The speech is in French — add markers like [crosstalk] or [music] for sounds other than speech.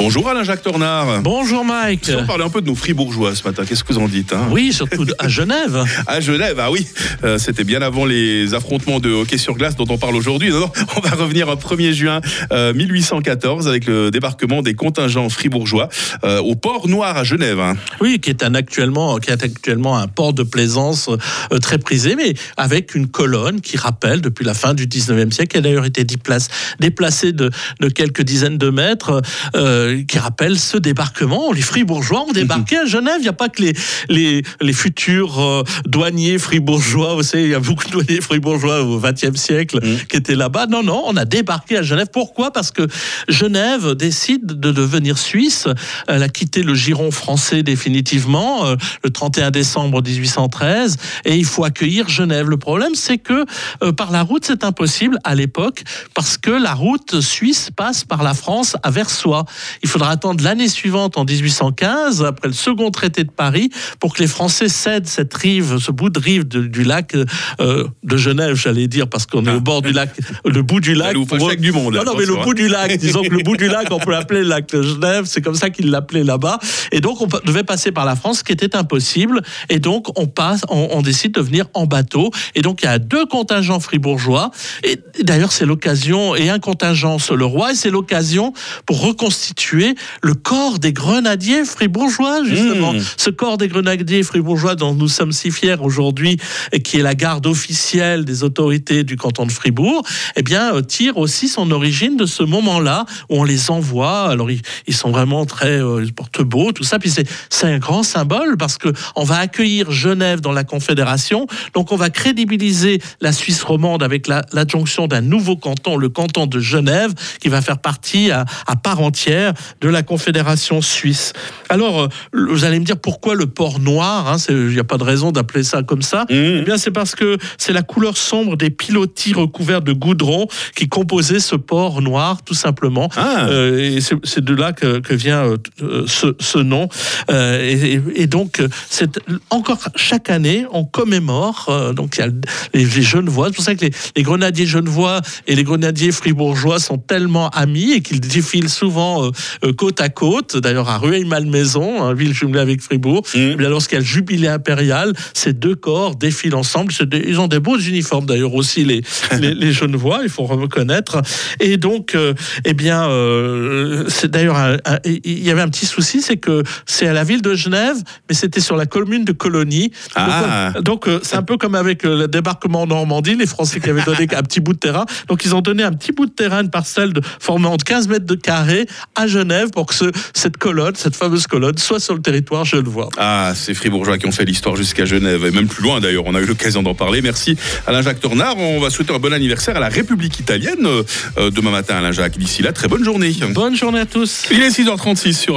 Bonjour Alain-Jacques Tornard. Bonjour Mike. On parlait un peu de nos fribourgeois ce matin. Qu'est-ce que vous en dites hein? Oui, surtout à Genève. [laughs] à Genève, ah oui. Euh, C'était bien avant les affrontements de hockey sur glace dont on parle aujourd'hui. Non, non, on va revenir au 1er juin euh, 1814 avec le débarquement des contingents fribourgeois euh, au port Noir à Genève. hein. Oui, qui est un actuellement, qui est actuellement un port de plaisance euh, très prisé, mais avec une colonne qui rappelle depuis la fin du 19e siècle, qui a d'ailleurs été déplacée de, de quelques dizaines de mètres, euh, qui rappelle ce débarquement. Les fribourgeois ont débarqué à Genève. Il n'y a pas que les, les, les futurs euh, douaniers fribourgeois. Vous savez, il y a beaucoup de douaniers fribourgeois au 20e siècle qui étaient là-bas. Non, non, on a débarqué à Genève. Pourquoi? Parce que Genève décide de devenir suisse. Elle a quitté le giron français définitivement euh, le 31 décembre 1813 et il faut accueillir Genève. Le problème, c'est que euh, par la route, c'est impossible à l'époque parce que la route suisse passe par la France à Versoix. Il faudra attendre l'année suivante, en 1815, après le second traité de Paris, pour que les Français cèdent cette rive, ce bout de rive de- du lac euh, de Genève, j'allais dire, parce qu'on est au bord du lac, le bout du lac. Pour eux- du monde, Non, non, mais le bout du lac, disons que le bout du lac, on peut l'appeler le lac de Genève, c'est comme ça qu'ils l'appelaient là-bas. Et donc, on devait passer par la France, ce qui était impossible. Et donc, on passe, on, on décide de venir en bateau. Et donc, il y a deux contingents fribourgeois. Et d'ailleurs, c'est l'occasion, et un contingent sur le roi, et c'est l'occasion pour reconstituer le corps des grenadiers fribourgeois, justement. Mmh. Ce corps des grenadiers fribourgeois dont nous sommes si fiers aujourd'hui, et qui est la garde officielle des autorités du canton de Fribourg, eh bien, euh, tire aussi son origine de ce moment-là où on les envoie. Alors, ils, ils sont vraiment très, euh, ils se portent beau, tout ça. Puis c'est, un grand symbole parce que on va accueillir Genève dans la Confédération. Donc, on va crédibiliser la Suisse romande avec la- l'adjonction d'un nouveau canton, le canton de Genève, qui va faire partie à, à part entière de la Confédération suisse. Alors, euh, vous allez me dire pourquoi le port noir hein, Il n'y a pas de raison d'appeler ça comme ça. Eh bien, c'est parce que c'est la couleur sombre des pilotis recouverts de goudron qui composaient ce port noir, tout simplement. Ah. Euh, et c'est de là que, que vient euh, ce, ce nom. Euh, et, donc, c'est encore chaque année, on commémore. donc, il y a les, les Genevois. C'est pour ça que les, les grenadiers genevois et les grenadiers fribourgeois sont tellement amis et qu'ils défilent souvent côte à côte. D'ailleurs, à Rueil-Malmaison, hein, ville jumelée avec Fribourg. Eh bien, lorsqu'il y a le jubilé impérial, ces deux corps défilent ensemble. Ils ont des beaux uniformes d'ailleurs aussi, les, [laughs] les, les Genevois, il faut reconnaître. Et donc, euh, eh bien, euh, c'est d'ailleurs, il y avait un petit souci, c'est que c'est à la ville de Genève, mais c'était sur la commune de Colonie. Ah. Donc, euh, c'est un peu comme avec euh, le débarquement en Normandie, les Français qui avaient donné un petit bout de terrain. Donc, ils ont donné un petit bout de terrain, une parcelle de, formant 15 mètres de carré à Genève pour que ce- cette colonne, cette fameuse colonne, soit sur le territoire genevois. Ah, ces fribourgeois qui ont fait l'histoire jusqu'à Genève, et même plus loin d'ailleurs, on a eu l'occasion d'en parler. Merci Alain-Jacques Tornard. On va souhaiter un bon anniversaire à la République italienne euh, euh, demain matin, Alain-Jacques. D'ici là, très bonne journée. Bonne journée à tous. Il est 6h36 sur